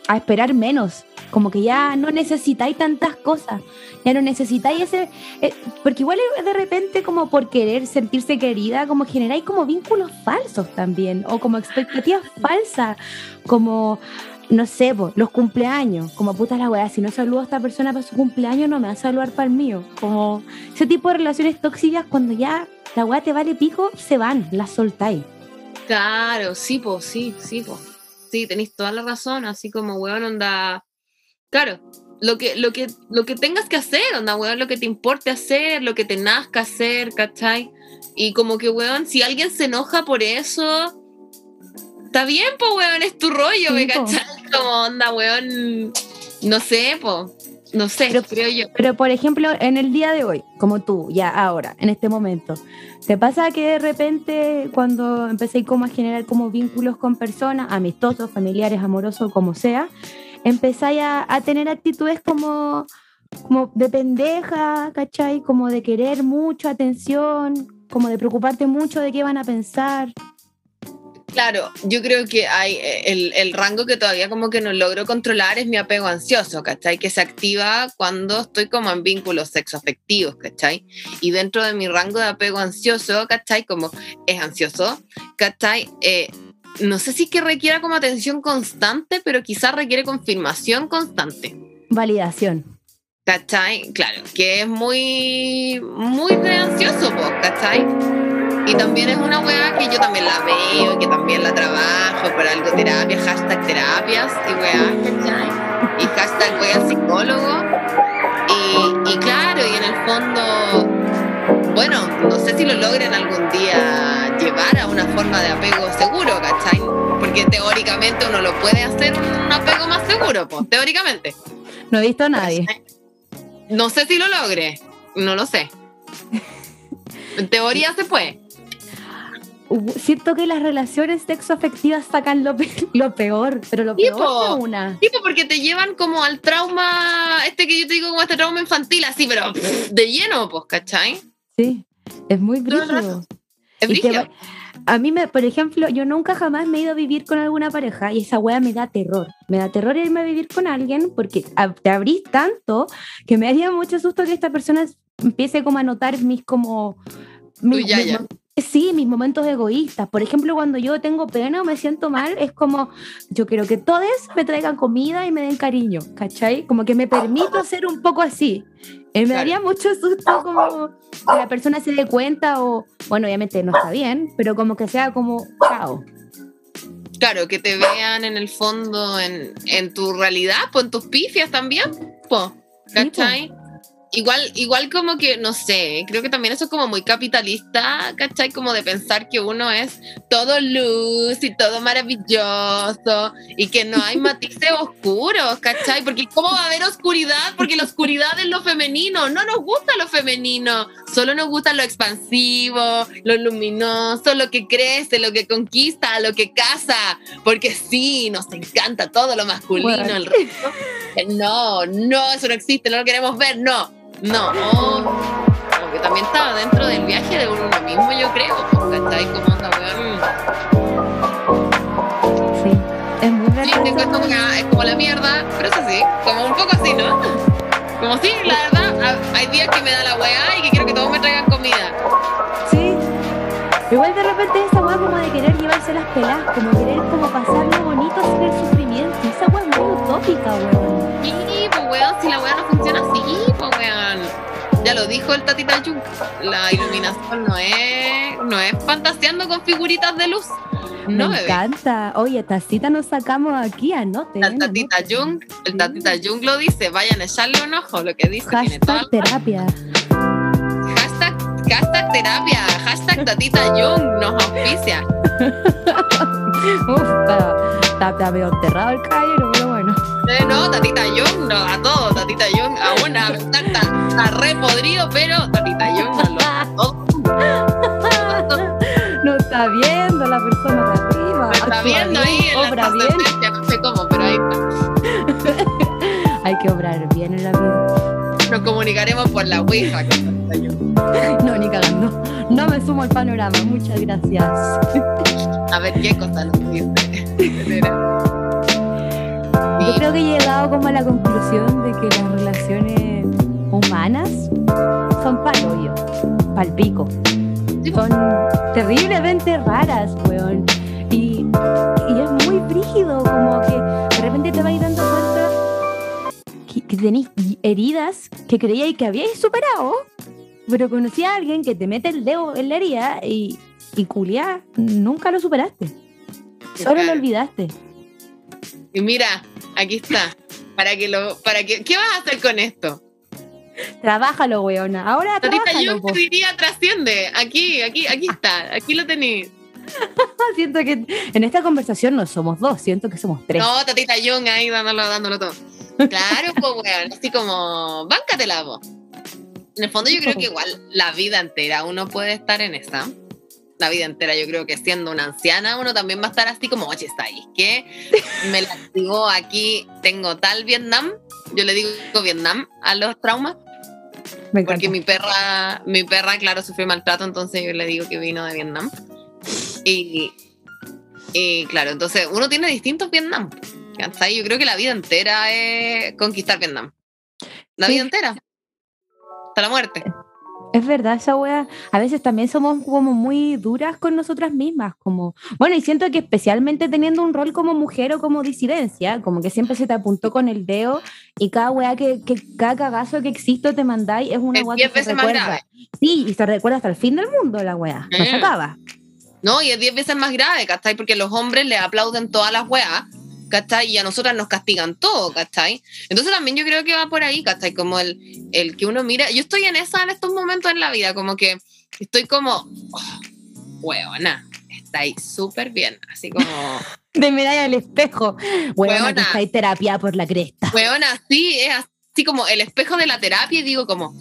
a esperar menos. Como que ya no necesitáis tantas cosas. Ya no necesitáis ese. eh, porque igual es de repente, como por querer sentirse querida, como generáis como vínculos falsos también. O como expectativas *laughs* falsas. Como. No sé, po, los cumpleaños, como puta la weá, si no saludo a esta persona para su cumpleaños, no me va a saludar para el mío. Como ese tipo de relaciones tóxicas, cuando ya la weá te vale pico, se van, las soltáis. Claro, sí, po, sí, sí, po. Sí, tenéis toda la razón, así como, weón, onda. Claro, lo que, lo que, lo que tengas que hacer, onda, weón, lo que te importe hacer, lo que te nazca hacer, ¿cachai? Y como que, weón, si alguien se enoja por eso, está bien, pues, weón, es tu rollo, Sí, ¿me po. cachai? Como onda, weón, no sé, pues, no sé, Pero- creo yo. Pero, por ejemplo, en el día de hoy, como tú, ya ahora, en este momento, ¿te pasa que de repente cuando empecé como a generar como vínculos con personas, amistosos, familiares, amorosos, como sea, empezáis a, a tener actitudes como, como de pendeja, ¿cachai? Como de querer mucho atención, como de preocuparte mucho de qué van a pensar. Claro, yo creo que hay eh, el, el rango que todavía como que no logro controlar es mi apego ansioso, ¿cachai? Que se activa cuando estoy como en vínculos sexoafectivos, ¿cachai? Y dentro de mi rango de apego ansioso, ¿cachai? Como es ansioso, ¿cachai? Eh, no sé si es que requiera como atención constante, pero quizás requiere confirmación constante. Validación. ¿Cachai? Claro, que es muy, muy de ansioso, ¿cachai? Y también es una weá que yo también la veo, que también la trabajo, por algo terapia, hashtag terapias y weá. Y hashtag voy al psicólogo. Y, y claro, y en el fondo, bueno, no sé si lo logren algún día llevar a una forma de apego seguro, ¿cachai? Porque teóricamente uno lo puede hacer un apego más seguro, pues, teóricamente. No he visto a nadie. No sé si lo logre, no lo sé. En teoría se puede. Siento que las relaciones sexoafectivas sacan lo, pe- *laughs* lo peor, pero lo peor de una. Tipo, porque te llevan como al trauma, este que yo te digo, como este trauma infantil, así, pero pff, de lleno, pues, ¿cachai? Sí, es muy brígido. Es brígido. a mí, me, por ejemplo, yo nunca jamás me he ido a vivir con alguna pareja y esa wea me da terror. Me da terror irme a vivir con alguien porque te abrís tanto que me haría mucho susto que esta persona empiece como a notar mis como... mis- ya, ya. Sí, mis momentos egoístas. Por ejemplo, cuando yo tengo pena o me siento mal, es como, yo quiero que todos me traigan comida y me den cariño, ¿cachai? Como que me permito ser un poco así. Eh, me Claro. daría mucho susto como que la persona se dé cuenta o, bueno, obviamente no está bien, pero como que sea como, chao. Claro, que te vean en el fondo, en, en tu realidad, pues en tus pifias también, po, ¿cachai? Igual, igual como que, no sé, creo que también eso es como muy capitalista, ¿cachai? Como de pensar que uno es todo luz y todo maravilloso y que no hay matices oscuros, ¿cachai? Porque ¿cómo va a haber oscuridad? Porque la oscuridad es lo femenino, no nos gusta lo femenino, solo nos gusta lo expansivo, lo luminoso, lo que crece, lo que conquista, lo que casa, porque sí, nos encanta todo lo masculino, Bueno. el resto. No, no, eso no existe, no lo queremos ver, no. No, como que también está dentro del viaje de uno mismo, yo creo, pues, ¿cachai? Como onda, weón. Sí, es muy Sí, te encuentro como ah, es como la mierda, pero es así, como un poco así, ¿no? Como sí, la verdad, ha- hay días que me da la weá y que quiero que todos me traigan comida. Sí. Igual de repente esa weá como de querer llevarse las pelas, como querer como pasarlo bonito sin el sufrimiento. Esa weá es muy utópica, weón. Pues weón, si la weá no funciona así, pues weón. Ya lo dijo el Tatita Jung, la iluminación no es, no es fantaseando con figuritas de luz. No, Me bebé. encanta. Oye, esta cita nos sacamos aquí, anoten. El Tatita anoten. Jung, el Tatita Jung lo dice, vayan a echarle un ojo, lo que dice. Hashtag terapia. Hashtag, hashtag terapia, hashtag Tatita Jung nos auspicia. Uf, está, está, está medio enterrado el caballero. Eh, no, Tatita Jung, no, a todo, Tatita Jung, a una, *laughs* está, está, está re podrido, pero Tatita Jung no lo a todo. No está viendo la persona de arriba. Me está viendo ahí en la obra bien. no sé cómo, pero ahí está. *laughs* Hay que obrar bien en la vida. Nos comunicaremos por la Ouija con Tatita Jung. *laughs* No, ni cagando. No me sumo al panorama. Muchas gracias. A ver qué cosa nos dice. Yo creo que he llegado como a la conclusión de que las relaciones humanas son pal hoyo, pal pico. Sí. Son terriblemente raras, weón. Y, y es muy brígido, como que de repente te vas dando cuenta que, que tenéis heridas que creíais que habíais superado, pero conocí a alguien que te mete el dedo en la herida y, y culiá, nunca lo superaste. Solo lo olvidaste. Y mira, aquí está. Para que lo, para que, ¿qué vas a hacer con esto? Trabájalo, weona. Ahora Tatita trabájalo, yo po. diría trasciende. Aquí, aquí, aquí está. Aquí lo tenéis. *laughs* Siento que en esta conversación no somos dos, siento que somos tres. No, Tatita Young ahí dándolo, dándolo todo. Claro, pues weón, así como, báncatela vos. En el fondo yo creo que igual la vida entera uno puede estar en esa. La vida entera yo creo que siendo una anciana uno también va a estar así como, oye, ¿sabes qué? Me *laughs* la activó aquí, tengo tal Vietnam, yo le digo Vietnam a los traumas, Me porque mi perra, mi perra, claro, sufrió maltrato, entonces yo le digo que vino de Vietnam. Y, y claro, entonces uno tiene distintos Vietnam. ¿cachai? Yo creo que la vida entera es conquistar Vietnam. La Sí. vida entera. Hasta la muerte. Es verdad, esa wea. A veces también somos como muy duras con nosotras mismas. Como, bueno, y siento que especialmente teniendo un rol como mujer o como disidencia, como que siempre se te apuntó con el dedo y cada wea que, que cada cagazo que existe o te mandáis es una wea que se veces más recuerda. Sí, y se recuerda hasta el fin del mundo la wea. No se Mm. acaba. No, y es 10 veces más grave, ¿cachai? Porque los hombres le aplauden todas las weas, ¿cachai? Y a nosotras nos castigan todo, ¿cachai? Entonces también yo creo que va por ahí, ¿cachai? Como el, el que uno mira. Yo estoy en esa en estos momentos en la vida, como que estoy como, oh, weona, estáis súper bien. Así como, *laughs* De medalla al espejo. Weona, que Weona. está ahí terapia por la cresta. weona, sí, es así como el espejo de la terapia y digo como.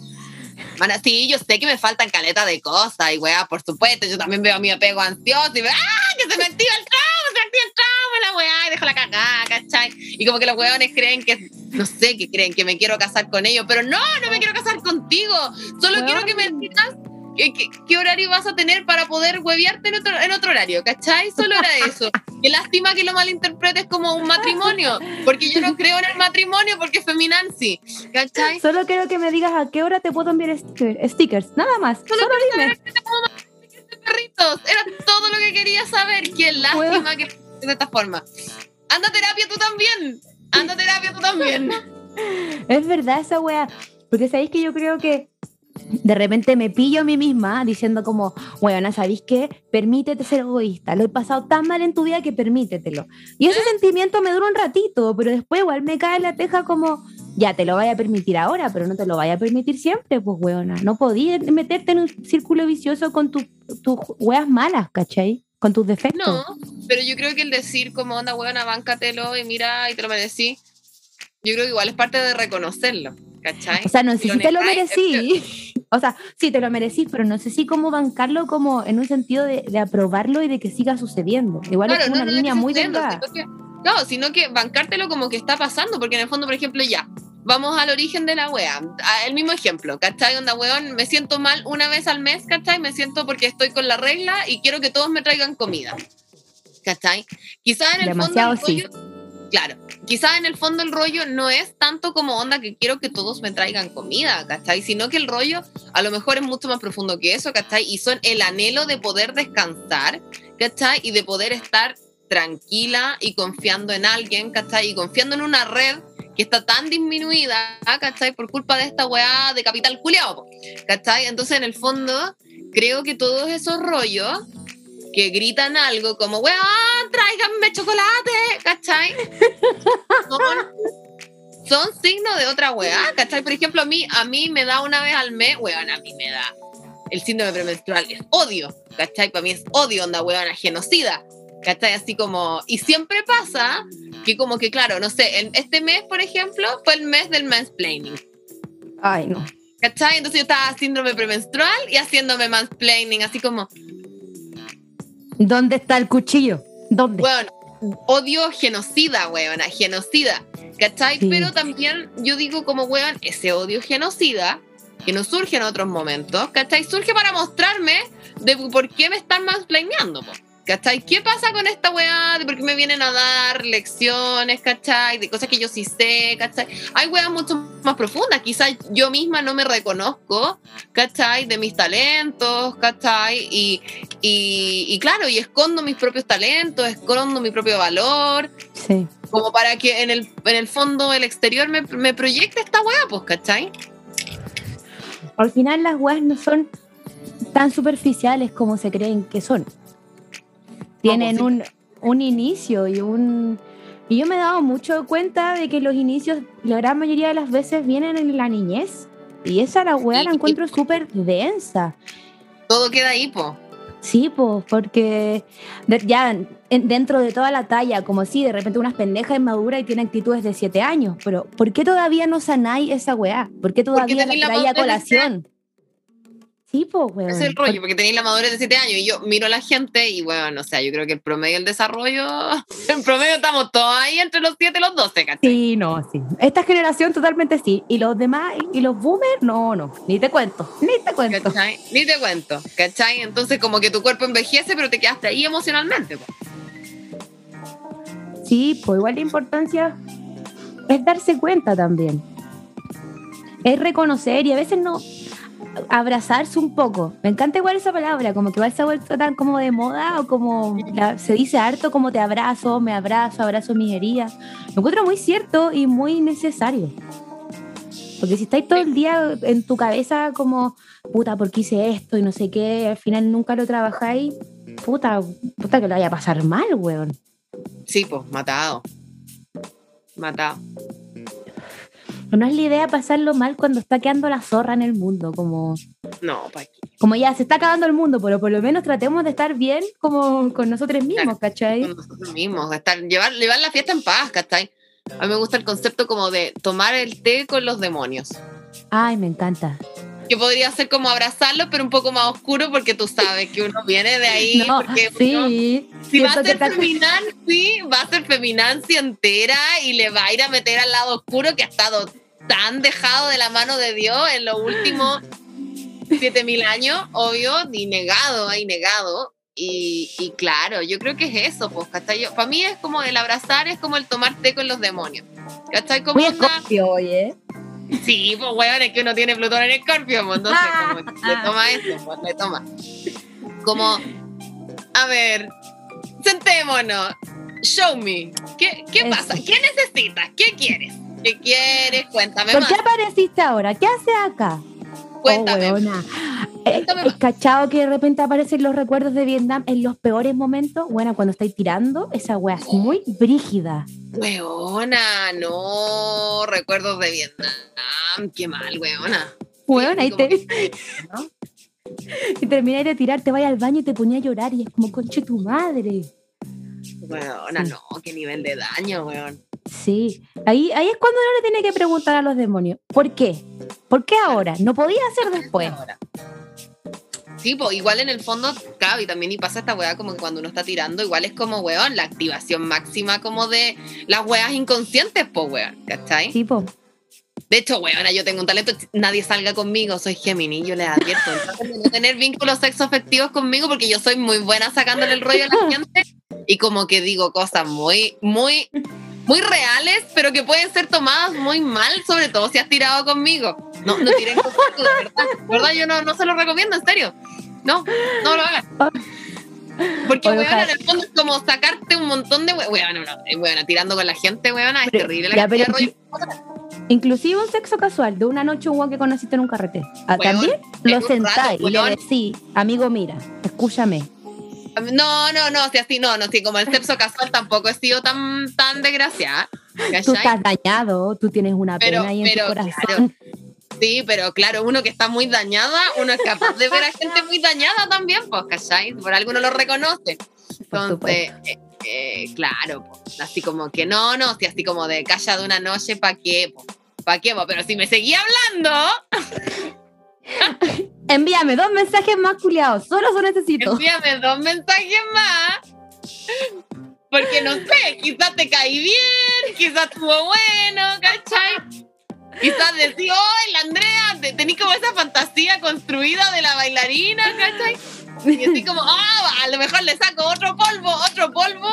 Mana, sí, yo sé que me faltan caletas de cosas y weá, por supuesto, yo también veo a mi apego ansioso y veo, ¡ah! Que se me activa el trauma, se me activa el trauma, la weá, y dejo la cagada, ¿cachai? Y como que los weones creen que, no sé, que creen que me quiero casar con ellos, pero no, no me quiero casar contigo, solo quiero que me digas qué, qué- qué horario vas a tener para poder hueviarte en otro, en otro horario, ¿cachai? Solo era eso. Qué lástima que lo malinterpretes como un matrimonio, porque yo no creo en el matrimonio porque es feminancy, ¿cachai? Solo quiero que me digas a qué hora te puedo enviar sticker- stickers. Nada más. Solo, dime. perritos. Era todo lo que quería saber. Qué lástima que es de esta forma. Anda a terapia tú también. Anda a terapia tú también. *laughs* Es verdad esa wea. Porque sabéis que yo creo que de repente me pillo a mí misma diciendo como, weona, ¿sabéis qué? Permítete ser egoísta. Lo he pasado tan mal en tu vida que permítetelo. Y ese sentimiento me dura un ratito, pero después igual me cae la teja como, ya te lo vaya a permitir ahora, pero no te lo vaya a permitir siempre, pues weona. No podías meterte en un círculo vicioso con tus tus weas malas, ¿cachai? Con tus defectos. No, pero yo creo que el decir como onda, buena, báncatelo y mira y te lo merecí, yo creo que igual es parte de reconocerlo, ¿cachai? O sea, no sé si te lo merecí. *laughs* O sea, sí, te lo merecí, pero no sé si cómo bancarlo como en un sentido de, de aprobarlo y de que siga sucediendo. Igual es como no, una no, no línea muy delgada. sino que- Claro, sino que bancártelo como que está pasando, porque en el fondo, por ejemplo, ya, vamos al origen de la wea. El mismo ejemplo, ¿cachai? Onda, weón, me siento mal una vez al mes, ¿cachai? Me siento porque estoy con la regla y quiero que todos me traigan comida. ¿Cachai? Quizás en el Demasiado fondo. el rollo- Claro, quizás en el fondo el rollo no es tanto como onda que quiero que todos me traigan comida, ¿cachai? Sino que el rollo a lo mejor es mucho más profundo que eso, ¿cachai? Y son el anhelo de poder descansar, ¿cachai? Y de poder estar tranquila y confiando en alguien, ¿cachai? Y confiando en una red que está tan disminuida, ¿cachai? Por culpa de esta weá de capital culiao, ¿cachai? Entonces, en el fondo, creo que todos esos rollos que gritan algo como, weón, tráiganme chocolate, ¿cachai? *laughs* Son, son signos de otra weá, ¿cachai? Por ejemplo, a mí, a mí me da una vez al mes, weón, a mí me da el síndrome premenstrual, es odio, ¿cachai? Para mí es odio, onda, weón, genocida, ¿cachai? Así como, y siempre pasa que como que, claro, no sé, este mes, por ejemplo, fue el mes del mansplaining. Ay, no. ¿Cachai? Entonces yo estaba síndrome premenstrual y haciéndome mansplaining, así como, ¿Dónde está el cuchillo? ¿Dónde? weón, odio genocida, weona, genocida, ¿cachai? Sí. Pero también yo digo como, weón, ese odio genocida, que no surge en otros momentos, ¿cachai? Surge para mostrarme de por qué me están mansplaineando, po, ¿cachai? ¿Qué pasa con esta weá de por qué me vienen a dar lecciones, ¿cachai? De cosas que yo sí sé, ¿cachai? Hay weas mucho más profundas, quizás yo misma no me reconozco, ¿cachai? De mis talentos, ¿cachai? Y, y, y claro, y escondo mis propios talentos, escondo mi propio valor, Sí. como para que en el, en el fondo, el exterior me, me proyecte esta weá, pues, ¿cachai? Al final las weas no son tan superficiales como se creen que son. Tienen un, un inicio y un, Y yo me he dado mucho cuenta de que los inicios, la gran mayoría de las veces, vienen en la niñez. Y esa la weá la encuentro súper densa. Todo queda ahí, po. Sí, pues, porque ya en- dentro de toda la talla, como si de repente unas pendejas inmaduras y tienen actitudes de siete años, pero ¿por qué todavía no sanáis esa weá? ¿Por qué todavía la traía colación? Sí, pues, weón. Ese es el rollo, porque tenéis la madurez de 7 años y yo miro a la gente y bueno, o sea, yo creo que el promedio del desarrollo, *laughs* en promedio estamos todos ahí entre los 7 y los 12, ¿cachai? Sí, no, sí. Esta generación totalmente sí. Y los demás, y los boomers, no, no. Ni te cuento, ni te cuento. ¿Cachai? Ni te cuento, ¿cachai? Entonces como que tu cuerpo envejece, pero te quedaste ahí emocionalmente. po. Sí, pues igual la importancia es darse cuenta también. Es reconocer y a veces no abrazarse un poco. Me encanta igual esa palabra, como que igual se ha vuelto tan como de moda o como se dice harto como te abrazo, me abrazo, abrazo mis heridas. Lo encuentro muy cierto y muy necesario. Porque si estáis todo el día en tu cabeza como, puta, ¿por qué hice esto? Y no sé qué, al final nunca lo trabajáis, puta, puta que lo vaya a pasar mal, weón. Sí, pues, matado. Matado. No es la idea pasarlo mal cuando está quedando la zorra en el mundo, como, No, pa' aquí. como ya se está acabando el mundo, pero por lo menos tratemos de estar bien como con nosotros mismos, ¿cachai? Con nosotros mismos, estar, llevar, llevar la fiesta en paz, ¿cachai? A mí me gusta el concepto como de tomar el té con los demonios. Ay, me encanta. Que podría ser como abrazarlo, pero un poco más oscuro porque tú sabes que uno viene de ahí. No, porque uno- sí. Si va a ser feminazi, va a ser feminazi entera y le va a ir a meter al lado oscuro que ha estado tan dejado de la mano de Dios en los últimos 7000 años, obvio, y negado, ahí negado. Y, y claro, yo creo que es eso, pues, ¿cachai? Para mí es como el abrazar, es como el tomar té con los demonios. ¿Cachai? Como Muy escorpio, oye. Sí, pues weón, es que uno tiene Plutón en Escorpio, pues entonces como que le toma eso, pues le toma. Como, a ver, sentémonos, show me, ¿qué, qué pasa? ¿Qué necesitas? ¿Qué quieres? ¿Qué quieres? Cuéntame ¿Por más, qué apareciste ahora? ¿Qué haces acá? Cuéntame. Oh, weona. *laughs* Eh, Cuéntame ¿Es más. cachado que de repente aparecen los recuerdos de Vietnam en los peores momentos? Bueno, cuando estáis tirando, esa wea es muy brígida. Weona, no, recuerdos de Vietnam, qué mal, weona. Weón, Sí, ahí te, que- *laughs* ¿no? y termináis de tirar, te vas al baño y te ponía a llorar y es como, conche tu madre. Weona, Sí. no, qué nivel de daño, weón. Sí, ahí, ahí es cuando uno le tiene que preguntar a los demonios, ¿por qué? ¿Por qué ahora? No podía ser después. Sí, pues igual en el fondo, claro, y también y pasa esta weá como que cuando uno está tirando, igual es como, weón, la activación máxima como de las weas inconscientes, pues, weón, ¿cachai? Tipo, De hecho, weón, yo tengo un talento, nadie salga conmigo, soy Gemini, yo les advierto, no tener vínculos sexoafectivos conmigo porque yo soy muy buena sacándole el rollo a la *laughs* gente y como que digo cosas muy, muy, muy reales, pero que pueden ser tomadas muy mal, sobre todo si has tirado conmigo. No, no tiren conmigo, *laughs* de verdad. De verdad, yo no, no se lo recomiendo, en serio. No, no lo hagan. Porque, Oye, weón, ojalá. en el fondo es como sacarte un montón de we- weón, no, no, weón, tirando con la gente, weón, es Pero- terrible la ya, cantidad de pero- rollo. inclusive un sexo casual, de una noche un que conociste en un carrete. Ah, También lo sentáis y le decís, amigo, mira, escúchame. No, no, no, si así no, no, si como el sexo casual tampoco he sido tan, tan desgraciada. Tú ¿cachai? estás dañado, tú tienes una Pero- pena ahí en pero, tu corazón. claro. Sí, pero claro, uno que está muy dañada, uno es capaz de ver a gente muy dañada también, pues, ¿cachai? Por algo uno lo reconoce. Entonces, eh, eh, claro, pues, así como que no, no, si así como de calla de una noche, ¿pa' qué? ¿Para qué? po? Pero si me seguía hablando, Envíame dos mensajes más culiados, solo eso necesito. envíame dos mensajes más. Porque no sé, quizás te caí bien, quizás estuvo bueno, ¿cachai? Quizás decís, oh, la Andrea, te- tenés como esa fantasía construida de la bailarina, ¿cachai? Y así como, ah, a lo mejor le saco otro polvo, otro polvo.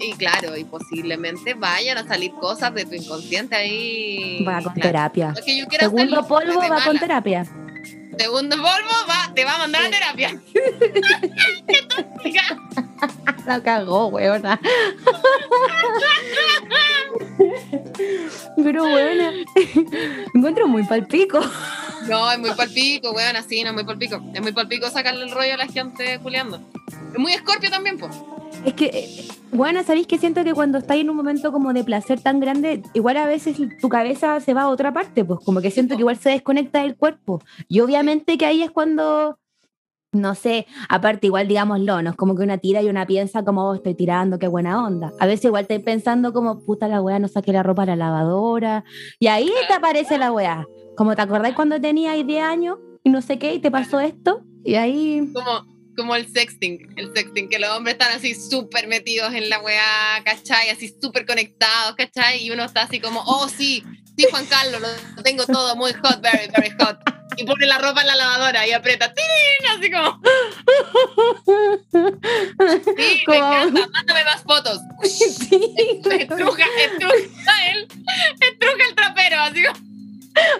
Y claro, y posiblemente vayan a salir cosas de tu inconsciente ahí. Va con Claro. terapia. Segundo polvo va con terapia. Segundo polvo va, te va a mandar a terapia. *laughs* La cagó, weona. Pero weona, me *laughs* encuentro muy palpico. No, es muy palpico, weón, así, no es muy palpico. Es muy palpico sacarle el rollo a la gente culeando. Es muy escorpio también, pues. Es que, bueno, sabéis que siento que cuando estáis en un momento como de placer tan grande, igual a veces tu cabeza se va a otra parte, pues como que siento que igual se desconecta del cuerpo. Y obviamente que ahí es cuando, no sé, aparte igual digámoslo, no es como que una tira y una piensa como oh, estoy tirando, qué buena onda. A veces igual estoy pensando como, puta la weá, no saqué la ropa a la lavadora. Y ahí te aparece la weá. Como te acordáis cuando tenías 10 años y no sé qué, y te pasó esto, y ahí... Como, como el sexting, el sexting, que los hombres están así súper metidos en la weá, ¿cachai? Así súper conectados, ¿cachai? Y uno está así como, oh sí, sí Juan Carlos, lo tengo todo muy hot, very, very hot. Y pone la ropa en la lavadora y aprieta, ¡tirín! Así como... *laughs* Sí, me encanta, mándame más fotos. *laughs* Sí, Estruja, estruja él, estruja el trapero, así como...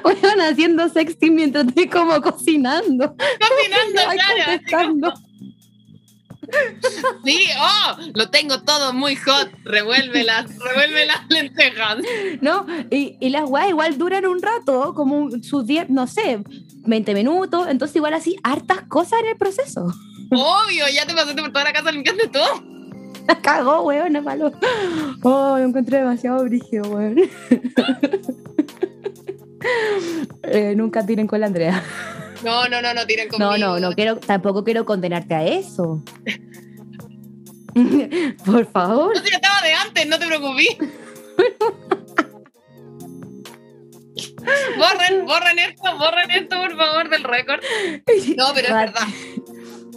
Weón, haciendo sexting mientras estoy como cocinando. Cocinando, claro. contestando. Sí, oh, lo tengo todo muy hot. Revuelve las, revuelve las *laughs* lentejas. ¿No? Y, y las weas igual duran un rato, como sus 10, no sé, 20 minutos. Entonces, igual así, hartas cosas en el proceso. Obvio, ya te pasaste por toda la casa limpiando todo. La *laughs* cagó, weón, es malo. Oh, lo encontré demasiado brígido, weón. *laughs* Eh, nunca tiren con la Andrea. No, no, no, no tiren conmigo. No, no, no quiero, tampoco quiero condenarte a eso. *laughs* Por favor. No, ya estaba de antes, no te preocupes. *laughs* borren, borren esto, borren esto, por favor, del récord. No, pero es verdad.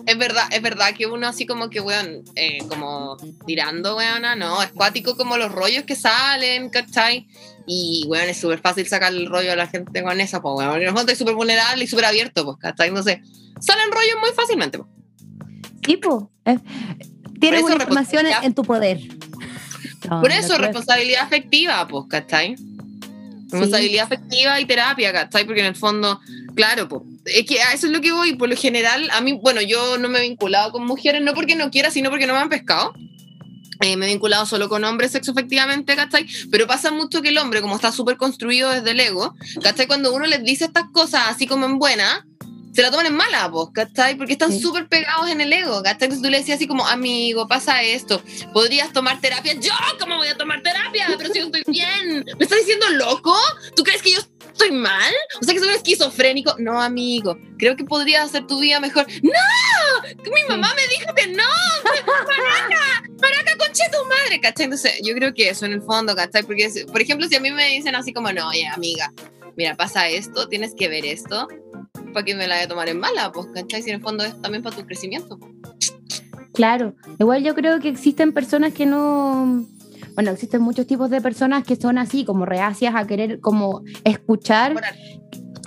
Es verdad, es verdad que uno así como que, weón, eh, como tirando, weona, no, es cuático como los rollos que salen, ¿cachai? Y, weón, es súper fácil sacar el rollo a la gente con eso, pues, weón, en el fondo es súper vulnerable y súper abierto, pues, ¿cachai? No sé, salen rollos muy fácilmente, pues. Tipo, eh, tienes una información en tu poder. No, Por eso, responsabilidad afectiva, pues, ¿cachai? Responsabilidad afectiva y terapia, ¿cachai? Porque en el fondo, claro, pues, es que a eso es lo que voy. Por lo general, a mí, bueno, yo no me he vinculado con mujeres, no porque no quiera, sino porque no me han pescado. Eh, me he vinculado solo con hombres sexo efectivamente, ¿cachai? Pero pasa mucho que el hombre, como está súper construido desde el ego, ¿cachai? Cuando uno les dice estas cosas así como en buena, se la toman en mala, pues, ¿cachai? Porque están Sí. súper pegados en el ego, ¿cachai? Entonces tú le decías así como, amigo, pasa esto, ¿podrías tomar terapia? ¿Yo? ¿Cómo voy a tomar terapia? Pero si yo estoy bien. ¿Me estás diciendo loco? ¿Tú crees que yo estoy mal? O sea, que soy esquizofrénico. No, amigo, creo que podrías hacer tu vida mejor. ¡No! Mi mamá me dijo que no. ¡Maraca! ¡Maraca, conche tu madre! ¿Cachai? Entonces, yo creo que eso en el fondo, ¿cachai? Porque, por ejemplo, si a mí me dicen así como, no, oye, amiga, mira, pasa esto, tienes que ver esto, para que me la a tomar en mala, pues, ¿cachai? Si en el fondo es también para tu crecimiento. pues. Claro, igual yo creo que existen personas que no, bueno, existen muchos tipos de personas que son así, como reacias a querer como escuchar, Moral.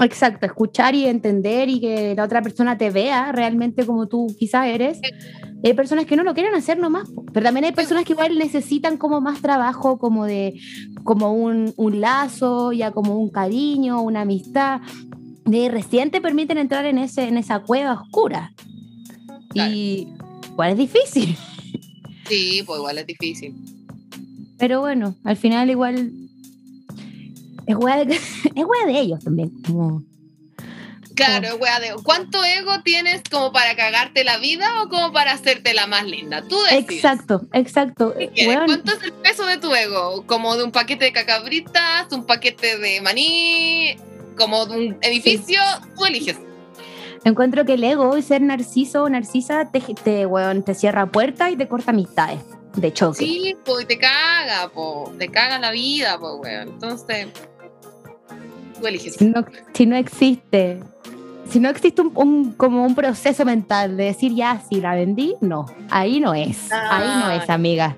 exacto, escuchar y entender y que la otra persona te vea realmente como tú quizás eres. Hay personas que no lo quieren hacer nomás, pero también hay personas que igual necesitan como más trabajo, como de, como un, un lazo, ya como un cariño, una amistad. Y recién te permiten entrar en, ese, en esa cueva oscura. Y igual es difícil. Sí, pues igual es difícil. Pero bueno, al final igual es hueá de, *laughs* es hueá de ellos también. Como, Claro, wea de ¿cuánto ego tienes como para cagarte la vida o como para hacerte la más linda? Tú decides. exacto, exacto. ¿Cuánto es el peso de tu ego? ¿Como de un paquete de cacabritas, un paquete de maní, como un edificio? Tú eliges. encuentro que el ego y ser narciso o narcisa te, te, weón, te cierra puertas y te corta amistades de choque. Sí, pues y te caga, po. Te caga la vida, pues, weón. Entonces, tú eliges. Si no, si no existe, si no existe un, un- como un proceso mental de decir ya, si la vendí, no, ahí no es, ahí no es, amiga.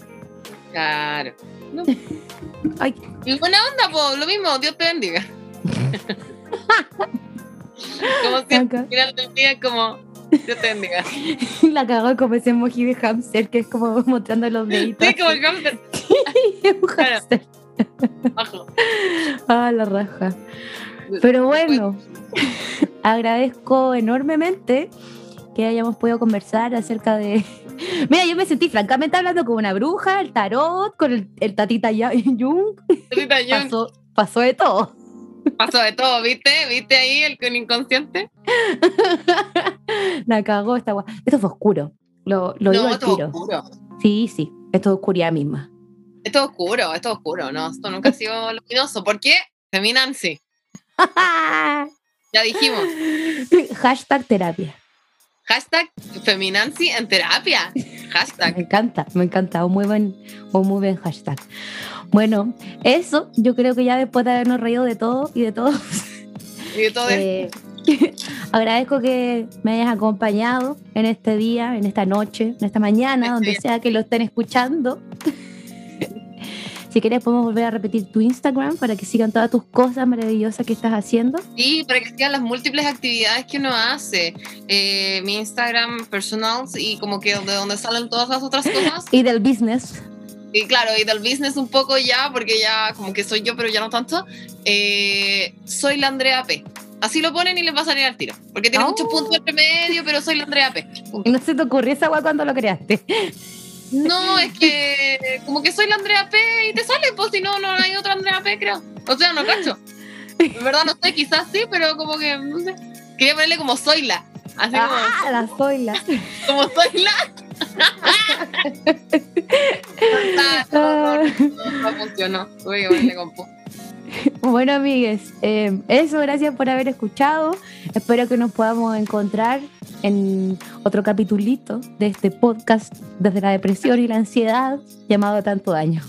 Claro. No. *laughs* Ay. Y buena onda, po. Lo mismo, Dios te bendiga. *laughs* como siempre, final del día, como Dios te. *laughs* La cagó como ese emoji de hamster que es como mostrando los deditos. Sí, como el hamster *laughs* un Claro. hamster. bajo. Ah, la raja. Pero bueno, agradezco enormemente que hayamos podido conversar acerca de. Mira, yo me sentí francamente hablando con una bruja, el tarot, con el, el tatita Jung. Rita Jung, Pasó, pasó de todo. Pasó de todo, ¿viste? ¿Viste ahí el con inconsciente? *laughs* La cagó esta gua- Esto fue oscuro. Lo, lo digo no, al todo tiro. oscuro. Sí, sí, esto es oscuridad misma. Esto es oscuro, esto es oscuro, ¿no? Esto nunca ha sido *laughs* luminoso. ¿Por qué? Feminancy. *laughs* Ya dijimos. Hashtag terapia. Hashtag Feminancy en terapia. Hashtag. Me encanta, me encanta. Un muy buen, un muy buen hashtag. Bueno, eso yo creo que ya después de habernos reído de todo y de todo. Y de todo eh, *laughs* agradezco que me hayas acompañado en este día, en esta noche, en esta mañana, donde sea que lo estén escuchando. Si quieres podemos volver a repetir tu Instagram para que sigan todas tus cosas maravillosas que estás haciendo. Sí, para que sigan las múltiples actividades que uno hace. Eh, mi Instagram personal y como que de donde salen todas las otras cosas. *laughs* Y del business. Y claro, y del business un poco ya, porque ya como que soy yo, pero ya no tanto. Eh, soy la Andrea P. Así lo ponen y les va a salir al tiro. Porque tiene Oh. muchos puntos entre medio, pero soy la Andrea P. ¿Y *laughs* no se te ocurrió esa agua cuando lo creaste? No, es que como que soy la Andrea P y te sale, pues si no, no hay otra Andrea P, creo. O sea, no cacho. En verdad no sé, quizás sí, pero como que, no sé. Quería ponerle como soy la. Así Ah, la soy la. como, como soy la. *laughs* no, no, no, no funcionó. Tuve que ponerle compu. Bueno, amigues, eh, eso, gracias por haber escuchado. Espero que nos podamos encontrar en otro capitulito de este podcast desde la depresión y la ansiedad llamado Tanto Daño.